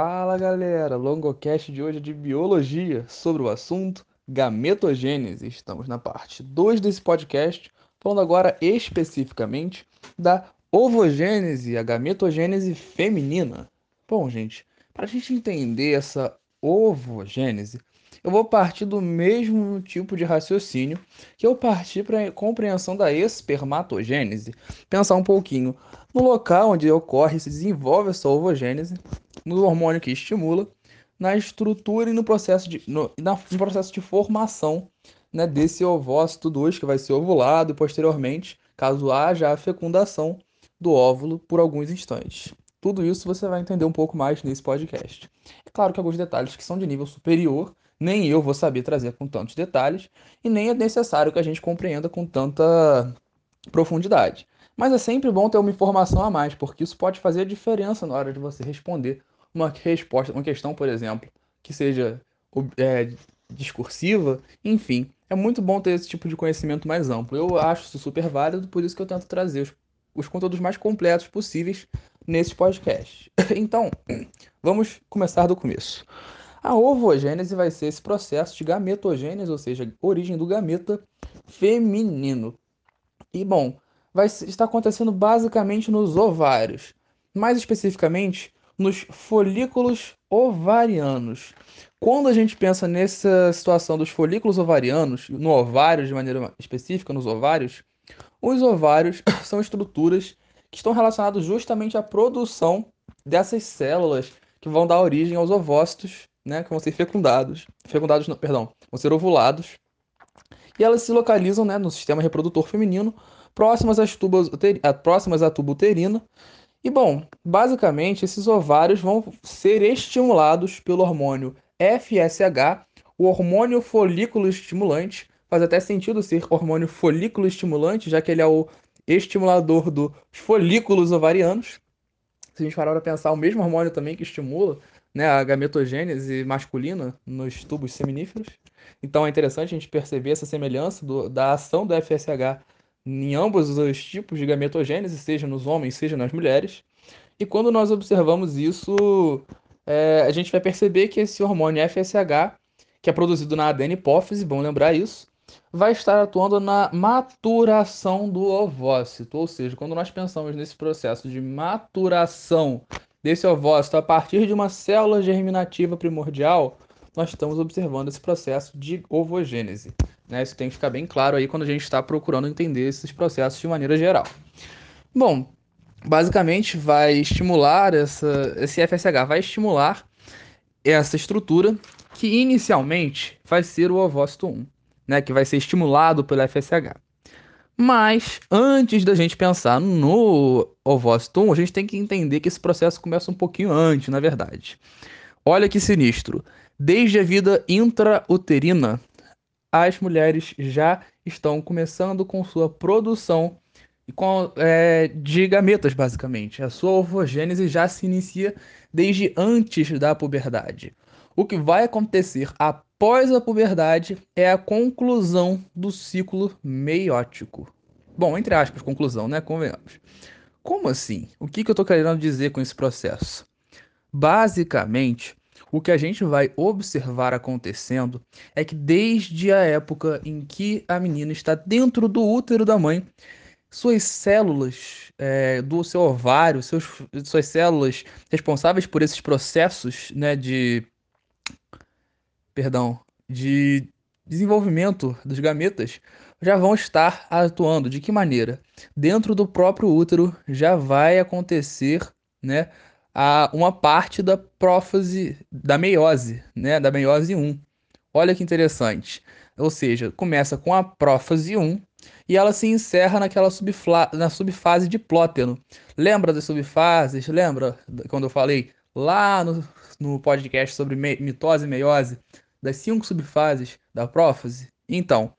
Fala galera, longocast de hoje é de biologia sobre o assunto gametogênese. Estamos na parte 2 desse podcast, falando agora especificamente da ovogênese, a gametogênese feminina. Bom, gente, para a gente entender essa ovogênese, eu vou partir do mesmo tipo de raciocínio que eu parti para a compreensão da espermatogênese. Pensar um pouquinho no local onde ocorre e se desenvolve essa ovogênese, no hormônio que estimula, na estrutura e no processo de, no, no processo de formação né, desse ovócito 2 que vai ser ovulado e posteriormente, caso haja a fecundação do óvulo por alguns instantes. Tudo isso você vai entender um pouco mais nesse podcast. É claro que alguns detalhes que são de nível superior nem eu vou saber trazer com tantos detalhes e nem é necessário que a gente compreenda com tanta profundidade. Mas é sempre bom ter uma informação a mais, porque isso pode fazer a diferença na hora de você responder uma resposta, uma questão, por exemplo, que seja é, discursiva, enfim. É muito bom ter esse tipo de conhecimento mais amplo. Eu acho isso super válido, por isso que eu tento trazer os, os conteúdos mais completos possíveis nesse podcast. Então, vamos começar do começo. A ovogênese vai ser esse processo de gametogênese, ou seja, origem do gameta feminino. E bom, vai estar acontecendo basicamente nos ovários, mais especificamente nos folículos ovarianos. Quando a gente pensa nessa situação dos folículos ovarianos, no ovário de maneira específica, nos ovários, os ovários são estruturas que estão relacionadas justamente à produção dessas células que vão dar origem aos ovócitos né, que vão ser fecundados, fecundados, não, perdão, vão ser ovulados, e elas se localizam, né, no sistema reprodutor feminino, próximas às tubas, próximas à tuba uterina. E bom, basicamente esses ovários vão ser estimulados pelo hormônio FSH, o hormônio folículo estimulante. Faz até sentido ser hormônio folículo estimulante, já que ele é o estimulador dos folículos ovarianos. Se a gente parar para pensar, o mesmo hormônio também que estimula né, a gametogênese masculina nos tubos seminíferos. Então é interessante a gente perceber essa semelhança do, da ação do FSH em ambos os tipos de gametogênese, seja nos homens, seja nas mulheres. E quando nós observamos isso, é, a gente vai perceber que esse hormônio FSH, que é produzido na adena-hipófise, bom lembrar isso, vai estar atuando na maturação do ovócito. Ou seja, quando nós pensamos nesse processo de maturação desse ovócito a partir de uma célula germinativa primordial, nós estamos observando esse processo de ovogênese. Né? Isso tem que ficar bem claro aí quando a gente está procurando entender esses processos de maneira geral. Bom, basicamente vai estimular essa, esse FSH vai estimular essa estrutura que inicialmente vai ser o ovócito 1, né, que vai ser estimulado pelo FSH. Mas antes da gente pensar no ovócito 1, a gente tem que entender que esse processo começa um pouquinho antes, na verdade. Olha que sinistro. Desde a vida intrauterina, as mulheres já estão começando com sua produção com, é, de gametas, basicamente. A sua ovogênese já se inicia desde antes da puberdade. O que vai acontecer após a puberdade é a conclusão do ciclo meiótico. Bom, entre aspas, conclusão, né? Convenhamos. Como assim? O que, que eu estou querendo dizer com esse processo? Basicamente, o que a gente vai observar acontecendo é que desde a época em que a menina está dentro do útero da mãe, suas células é, do seu ovário, seus, suas células responsáveis por esses processos né, de perdão, de desenvolvimento dos gametas já vão estar atuando. De que maneira? Dentro do próprio útero já vai acontecer, né, a, uma parte da prófase, da meiose, né, da meiose 1. Olha que interessante. Ou seja, começa com a prófase 1 e ela se encerra naquela subfla, na subfase de plóteno. Lembra das subfases? Lembra quando eu falei lá no, no podcast sobre mitose e meiose? das cinco subfases da prófase? Então,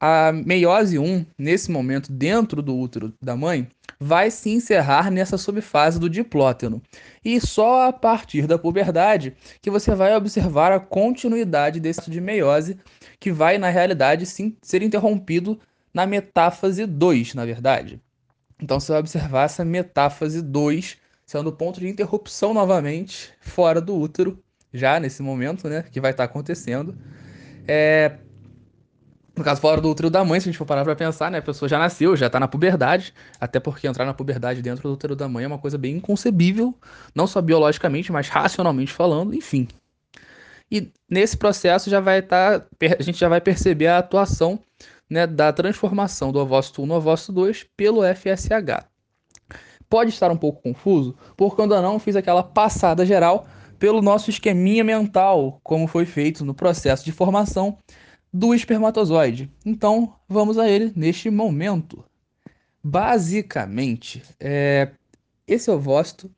a meiose 1, nesse momento, dentro do útero da mãe, vai se encerrar nessa subfase do diplóteno. E só a partir da puberdade que você vai observar a continuidade desse de meiose, que vai, na realidade, sim, ser interrompido na metáfase 2, na verdade. Então você vai observar essa metáfase 2 sendo ponto de interrupção novamente fora do útero, já nesse momento, né, que vai estar acontecendo. É, no caso, fora do útero da mãe, se a gente for parar pra pensar, né? A pessoa já nasceu, já tá na puberdade. Até porque entrar na puberdade dentro do útero da mãe é uma coisa bem inconcebível. Não só biologicamente, mas racionalmente falando, enfim. E nesse processo já vai estar. Tá, a gente já vai perceber a atuação né, da transformação do ovócito 1 no ovócito 2 pelo FSH. Pode estar um pouco confuso, porque eu não fiz aquela passada geral pelo nosso esqueminha mental, como foi feito no processo de formação do espermatozoide. Então, vamos a ele neste momento. Basicamente, é, esse ovócito,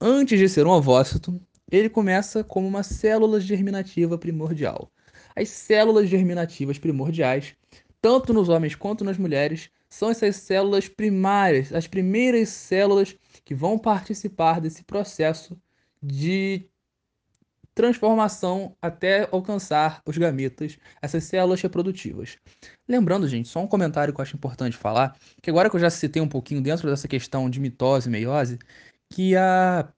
antes de ser um ovócito, ele começa como uma célula germinativa primordial. As células germinativas primordiais, tanto nos homens quanto nas mulheres, são essas células primárias, as primeiras células que vão participar desse processo de transformação até alcançar os gametas, essas células reprodutivas. Lembrando, gente, só um comentário que eu acho importante falar, que agora que eu já citei um pouquinho dentro dessa questão de mitose e meiose, que a,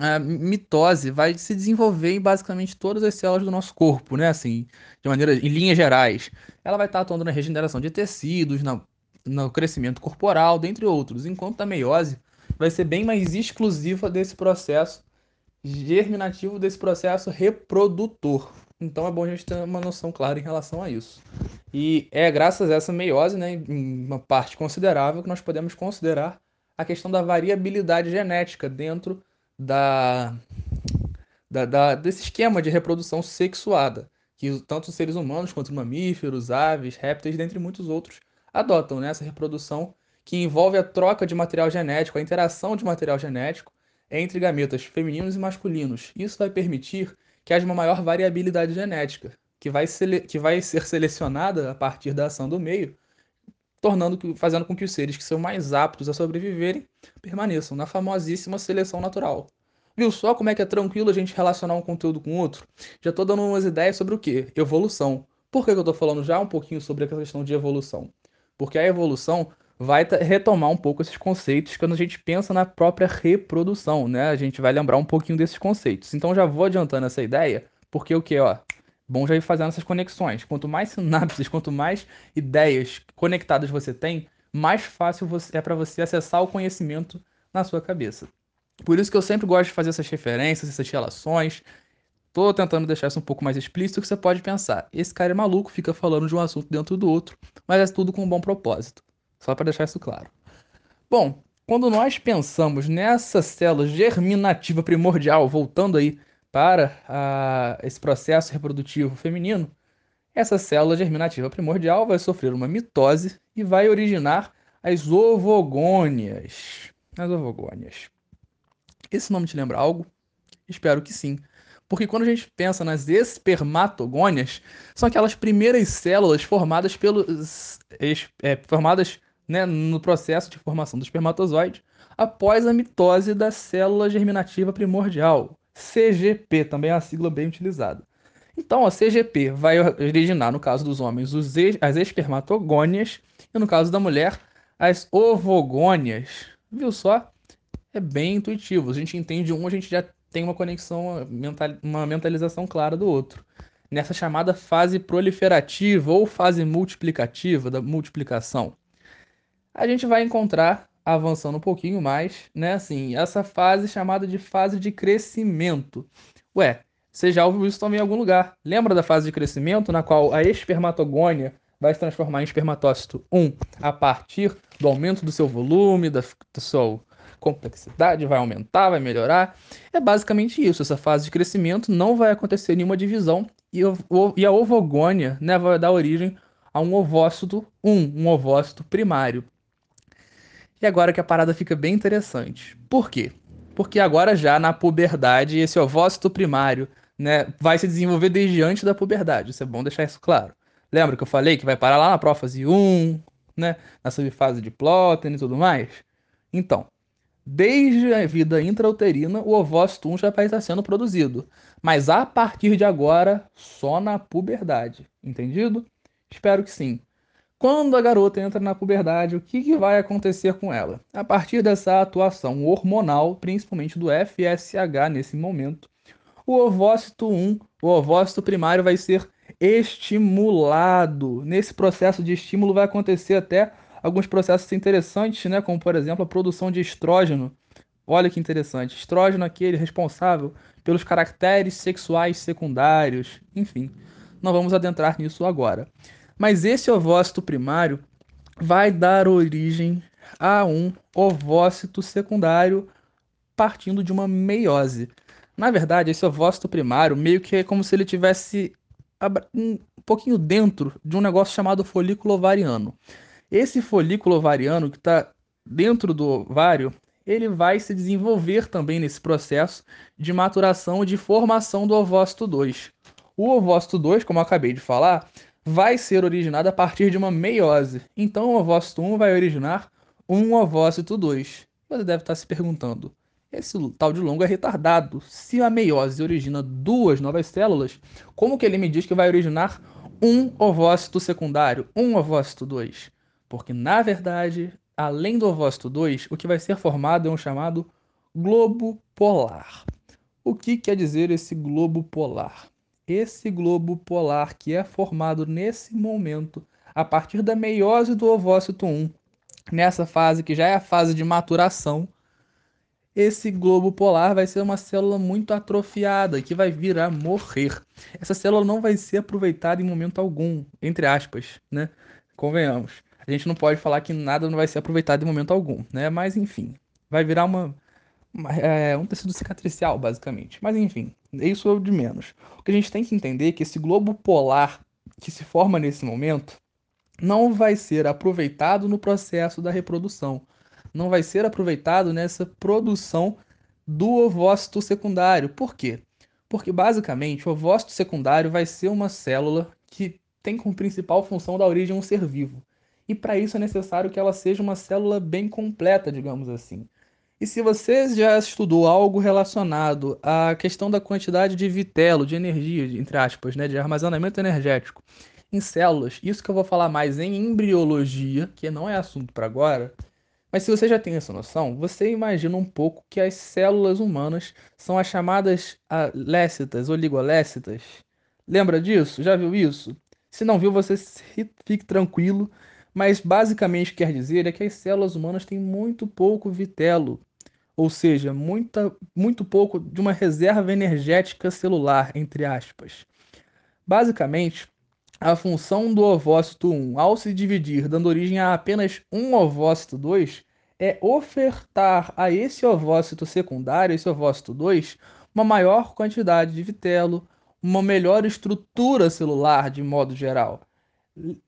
a mitose vai se desenvolver em basicamente todas as células do nosso corpo, né? Assim, de maneira, em linhas gerais. Ela vai estar atuando na regeneração de tecidos, na, no crescimento corporal, dentre outros, enquanto a meiose vai ser bem mais exclusiva desse processo germinativo desse processo reprodutor. Então é bom a gente ter uma noção clara em relação a isso. E é graças a essa meiose, né, em uma parte considerável, que nós podemos considerar a questão da variabilidade genética dentro da, da, da desse esquema de reprodução sexuada, que tanto os seres humanos quanto mamíferos, aves, répteis, dentre muitos outros, adotam né, reprodução que envolve a troca de material genético, a interação de material genético entre gametas femininos e masculinos. Isso vai permitir que haja uma maior variabilidade genética, que vai, que vai ser selecionada a partir da ação do meio, tornando fazendo com que os seres que são mais aptos a sobreviverem permaneçam na famosíssima seleção natural. Viu só como é que é tranquilo a gente relacionar um conteúdo com outro? Já estou dando umas ideias sobre o que? Evolução. Por que eu estou falando já um pouquinho sobre a questão de evolução? Porque a evolução vai retomar um pouco esses conceitos quando a gente pensa na própria reprodução, né? A gente vai lembrar um pouquinho desses conceitos. Então já vou adiantando essa ideia, porque o que, ó, bom já ir fazendo essas conexões. Quanto mais sinapses, quanto mais ideias conectadas você tem, mais fácil é para você acessar o conhecimento na sua cabeça. Por isso que eu sempre gosto de fazer essas referências, essas relações. Tô tentando deixar isso um pouco mais explícito que você pode pensar. Esse cara é maluco, fica falando de um assunto dentro do outro, mas é tudo com um bom propósito. Só para deixar isso claro. Bom, quando nós pensamos nessa célula germinativa primordial, voltando aí para a, esse processo reprodutivo feminino, essa célula germinativa primordial vai sofrer uma mitose e vai originar as ovogônias. As ovogônias. Esse nome te lembra algo? Espero que sim. Porque quando a gente pensa nas espermatogônias, são aquelas primeiras células formadas pelos. É, formadas né, no processo de formação do espermatozoide após a mitose da célula germinativa primordial, CGP, também é uma sigla bem utilizada. Então, a CGP vai originar, no caso dos homens, as espermatogônias e, no caso da mulher, as ovogônias. Viu só? É bem intuitivo. A gente entende um, a gente já tem uma conexão, uma mentalização clara do outro. Nessa chamada fase proliferativa ou fase multiplicativa da multiplicação a gente vai encontrar, avançando um pouquinho mais, né, assim, essa fase chamada de fase de crescimento. Ué, você já ouviu isso também em algum lugar. Lembra da fase de crescimento na qual a espermatogônia vai se transformar em espermatócito 1 a partir do aumento do seu volume, da, sua complexidade, vai aumentar, vai melhorar. É basicamente isso. Essa fase de crescimento não vai acontecer nenhuma divisão e, e a ovogônia né, vai dar origem a um ovócito 1, um ovócito primário. E agora que a parada fica bem interessante. Por quê? Porque agora já na puberdade, esse ovócito primário né, vai se desenvolver desde antes da puberdade. Isso é bom deixar isso claro. Lembra que eu falei que vai parar lá na prófase 1, né, na subfase de Plotten e tudo mais? Então, desde a vida intrauterina, o ovócito 1 já vai estar sendo produzido. Mas a partir de agora, só na puberdade. Entendido? Espero que sim. Quando a garota entra na puberdade, o que, que vai acontecer com ela? A partir dessa atuação hormonal, principalmente do FSH nesse momento, o ovócito 1, o ovócito primário, vai ser estimulado. Nesse processo de estímulo vai acontecer até alguns processos interessantes, né? como por exemplo a produção de estrógeno. Olha que interessante, estrógeno aquele responsável pelos caracteres sexuais secundários, enfim. Não vamos adentrar nisso agora. Mas esse ovócito primário vai dar origem a um ovócito secundário partindo de uma meiose. Na verdade, esse ovócito primário meio que é como se ele tivesse um pouquinho dentro de um negócio chamado folículo ovariano. Esse folículo ovariano que está dentro do ovário, ele vai se desenvolver também nesse processo de maturação e de formação do ovócito 2. O ovócito 2, como eu acabei de falar, vai ser originado a partir de uma meiose. Então, o ovócito 1 vai originar um ovócito 2. Você deve estar se perguntando, esse tal de longo é retardado. Se a meiose origina duas novas células, como que ele me diz que vai originar um ovócito secundário, um ovócito 2? Porque, na verdade, além do ovócito 2, o que vai ser formado é um chamado globo polar. O que quer dizer esse globo polar? Esse globo polar que é formado nesse momento a partir da meiose do ovócito 1, nessa fase que já é a fase de maturação, esse globo polar vai ser uma célula muito atrofiada que vai vir a morrer. Essa célula não vai ser aproveitada em momento algum, entre aspas, né? Convenhamos. A gente não pode falar que nada não vai ser aproveitado em momento algum, né? Mas enfim, vai virar uma é, um tecido cicatricial, basicamente. Mas enfim, isso é o de menos. O que a gente tem que entender é que esse globo polar que se forma nesse momento não vai ser aproveitado no processo da reprodução. Não vai ser aproveitado nessa produção do ovócito secundário. Por quê? Porque basicamente o ovócito secundário vai ser uma célula que tem como principal função da origem um ser vivo. E para isso é necessário que ela seja uma célula bem completa, digamos assim. E se você já estudou algo relacionado à questão da quantidade de vitelo, de energia, entre aspas, né, de armazenamento energético em células, isso que eu vou falar mais em embriologia, que não é assunto para agora, mas se você já tem essa noção, você imagina um pouco que as células humanas são as chamadas lécitas, oligolécitas. Lembra disso? Já viu isso? Se não viu, você fique tranquilo, mas basicamente quer dizer é que as células humanas têm muito pouco vitelo, ou seja, muita, muito pouco de uma reserva energética celular, entre aspas. Basicamente, a função do ovócito 1, ao se dividir, dando origem a apenas um ovócito 2, é ofertar a esse ovócito secundário, esse ovócito 2, uma maior quantidade de vitelo, uma melhor estrutura celular de modo geral.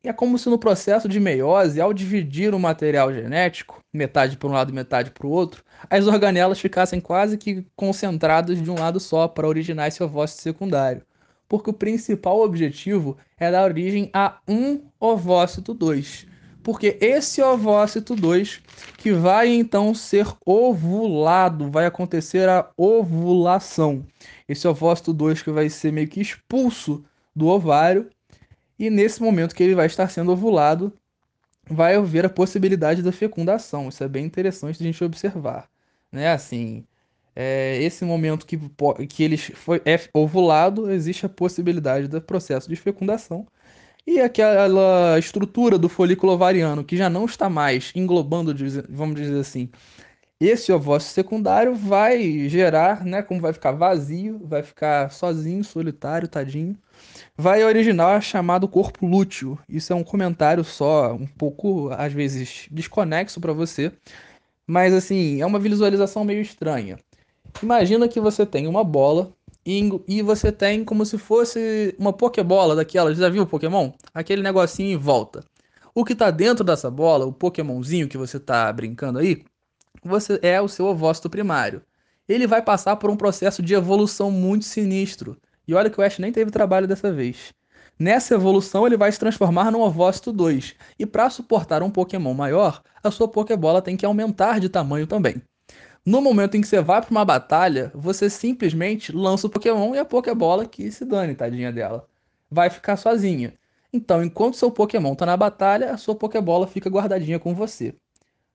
É como se no processo de meiose, ao dividir o material genético, metade para um lado e metade para o outro, as organelas ficassem quase que concentradas de um lado só para originar esse ovócito secundário. Porque o principal objetivo é dar origem a um ovócito 2. Porque esse ovócito 2 que vai então ser ovulado, vai acontecer a ovulação. Esse ovócito 2 que vai ser meio que expulso do ovário e nesse momento que ele vai estar sendo ovulado, vai haver a possibilidade da fecundação. Isso é bem interessante de a gente observar. Né? Assim, é, esse momento que, que ele foi, é ovulado, existe a possibilidade do processo de fecundação. E aquela estrutura do folículo ovariano, que já não está mais englobando, vamos dizer assim, esse ovócito secundário vai gerar, né, como vai ficar vazio, vai ficar sozinho, solitário, tadinho, vai originar chamado corpo lúteo. Isso é um comentário só, um pouco, às vezes, desconexo para você, mas assim, é uma visualização meio estranha. Imagina que você tem uma bola e, e você tem como se fosse uma pokebola daquela, já viu o Pokémon? Aquele negocinho em volta. O que está dentro dessa bola, o Pokémonzinho que você está brincando aí, você é o seu ovócito primário. Ele vai passar por um processo de evolução muito sinistro. E olha que o Ash nem teve trabalho dessa vez. Nessa evolução, ele vai se transformar num ovócito 2. E para suportar um Pokémon maior, a sua Pokébola tem que aumentar de tamanho também. No momento em que você vai para uma batalha, você simplesmente lança o Pokémon e a Pokébola que se dane, tadinha dela. Vai ficar sozinha. Então, enquanto seu Pokémon está na batalha, a sua Pokébola fica guardadinha com você.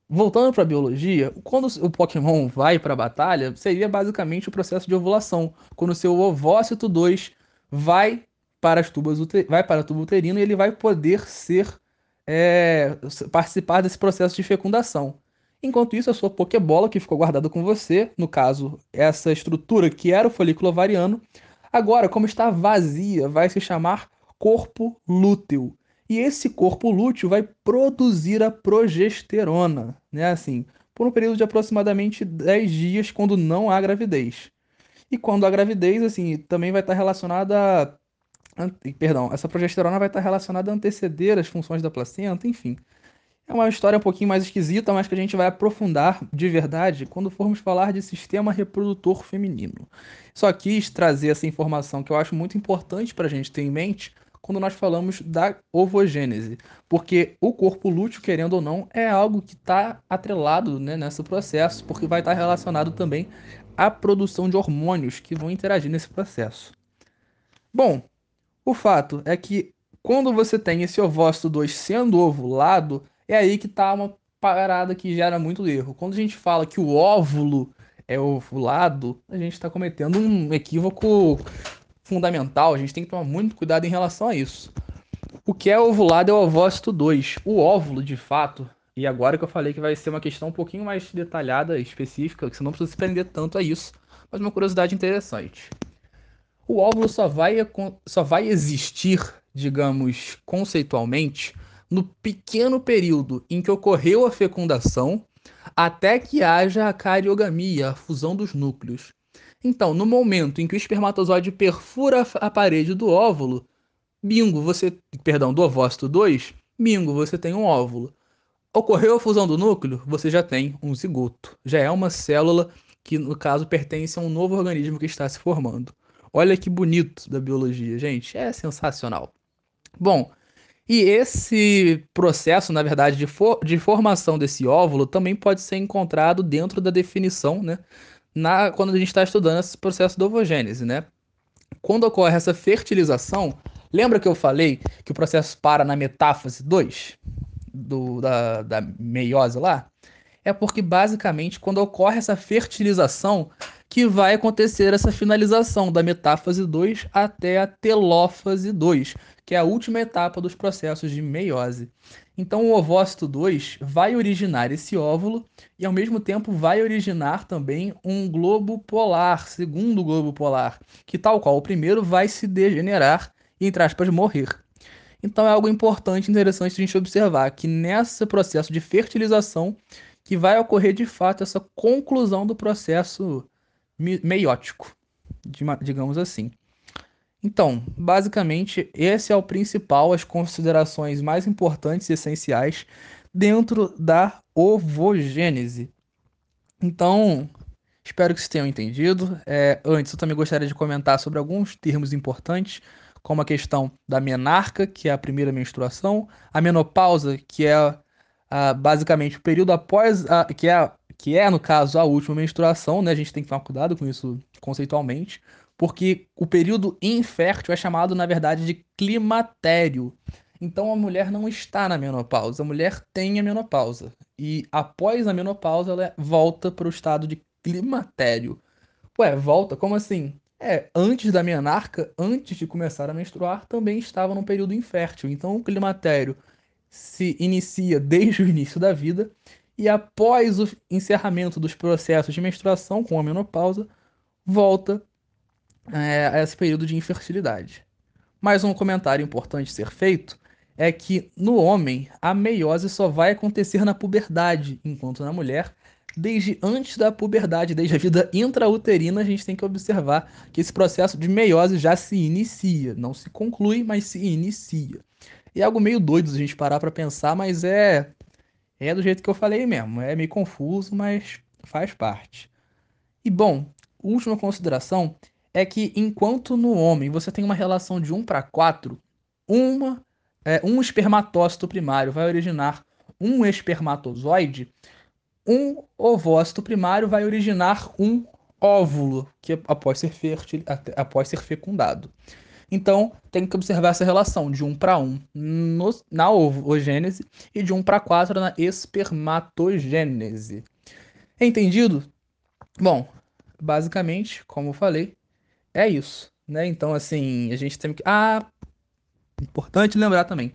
Voltando para a biologia, quando o Pokémon vai para a batalha, seria basicamente o processo de ovulação, quando o seu ovócito 2 vai para as tubas vai para a tuba uterina e ele vai poder ser é, participar desse processo de fecundação. Enquanto isso, a sua Pokébola, que ficou guardada com você, no caso, essa estrutura que era o folículo ovariano, agora, como está vazia, vai se chamar corpo lúteo. E esse corpo lúteo vai produzir a progesterona, né? Assim, por um período de aproximadamente 10 dias, quando não há gravidez. E quando há gravidez, assim, também vai estar relacionada a Perdão, essa progesterona vai estar relacionada a anteceder as funções da placenta, enfim. É uma história um pouquinho mais esquisita, mas que a gente vai aprofundar de verdade quando formos falar de sistema reprodutor feminino. Só quis trazer essa informação que eu acho muito importante para a gente ter em mente quando nós falamos da ovogênese, porque o corpo lúteo, querendo ou não, é algo que está atrelado né, nesse processo, porque vai estar relacionado também à produção de hormônios que vão interagir nesse processo. Bom, o fato é que quando você tem esse ovócito 2 sendo ovulado, é aí que tá uma parada que gera muito erro. Quando a gente fala que o óvulo é ovulado, a gente está cometendo um equívoco fundamental. A gente tem que tomar muito cuidado em relação a isso. O que é ovulado é o ovócito 2. O óvulo, de fato, e agora que eu falei que vai ser uma questão um pouquinho mais detalhada, específica, que você não precisa se prender tanto a isso, mas uma curiosidade interessante o óvulo só vai, só vai existir, digamos, conceitualmente, no pequeno período em que ocorreu a fecundação até que haja a cariogamia, a fusão dos núcleos. Então, no momento em que o espermatozoide perfura a parede do óvulo, bingo, você, perdão, do ovócito 2, bingo, você tem um óvulo. Ocorreu a fusão do núcleo, você já tem um zigoto. Já é uma célula que, no caso, pertence a um novo organismo que está se formando. Olha que bonito da biologia, gente. É sensacional. Bom, e esse processo, na verdade, de, for de formação desse óvulo também pode ser encontrado dentro da definição, né? Na, quando a gente está estudando esse processo da ovogênese, né? Quando ocorre essa fertilização, lembra que eu falei que o processo para na metáfase 2 do, da, da meiose lá? É porque basicamente quando ocorre essa fertilização, que vai acontecer essa finalização da metáfase 2 até a telófase 2, que é a última etapa dos processos de meiose. Então, o ovócito 2 vai originar esse óvulo e, ao mesmo tempo, vai originar também um globo polar, segundo globo polar, que, tal qual o primeiro, vai se degenerar e, entre aspas, morrer. Então, é algo importante e interessante a gente observar que nesse processo de fertilização que vai ocorrer de fato essa conclusão do processo meiótico, digamos assim. Então, basicamente, esse é o principal, as considerações mais importantes e essenciais dentro da ovogênese. Então, espero que vocês tenham entendido. É, antes, eu também gostaria de comentar sobre alguns termos importantes, como a questão da menarca, que é a primeira menstruação, a menopausa, que é basicamente o período após, a, que é que é, no caso, a última menstruação, né? A gente tem que tomar cuidado com isso conceitualmente, porque o período infértil é chamado, na verdade, de climatério. Então a mulher não está na menopausa, a mulher tem a menopausa. E após a menopausa, ela volta para o estado de climatério. Ué, volta? Como assim? É, antes da menarca, antes de começar a menstruar, também estava num período infértil. Então o climatério se inicia desde o início da vida e após o encerramento dos processos de menstruação com a menopausa, volta é, a esse período de infertilidade. Mais um comentário importante ser feito é que no homem a meiose só vai acontecer na puberdade, enquanto na mulher, desde antes da puberdade, desde a vida intrauterina, a gente tem que observar que esse processo de meiose já se inicia, não se conclui, mas se inicia. E é algo meio doido a gente parar para pensar, mas é é do jeito que eu falei mesmo. É meio confuso, mas faz parte. E bom, última consideração é que enquanto no homem você tem uma relação de 1 para 4, uma, é, um espermatócito primário vai originar um espermatozoide, um ovócito primário vai originar um óvulo, que após ser, após ser fecundado. Então, tem que observar essa relação de 1 para 1 no, na ovogênese e de 1 para 4 na espermatogênese. Entendido? Bom, basicamente, como eu falei, é isso, né? Então, assim, a gente tem que. Ah, importante lembrar também.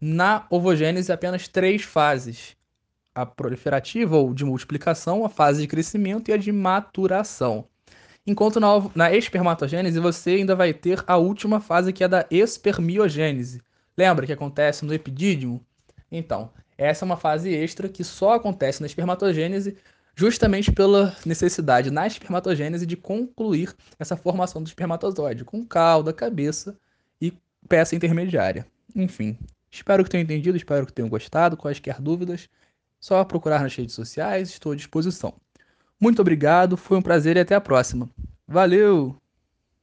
Na ovogênese, apenas três fases: a proliferativa ou de multiplicação, a fase de crescimento e a de maturação. Enquanto na, na espermatogênese você ainda vai ter a última fase que é da espermiogênese. Lembra que acontece no epidídimo? Então, essa é uma fase extra que só acontece na espermatogênese justamente pela necessidade na espermatogênese de concluir essa formação do espermatozoide com cauda, cabeça e peça intermediária. Enfim, espero que tenham entendido, espero que tenham gostado. Quaisquer dúvidas, só procurar nas redes sociais, estou à disposição. Muito obrigado, foi um prazer e até a próxima. Valeu!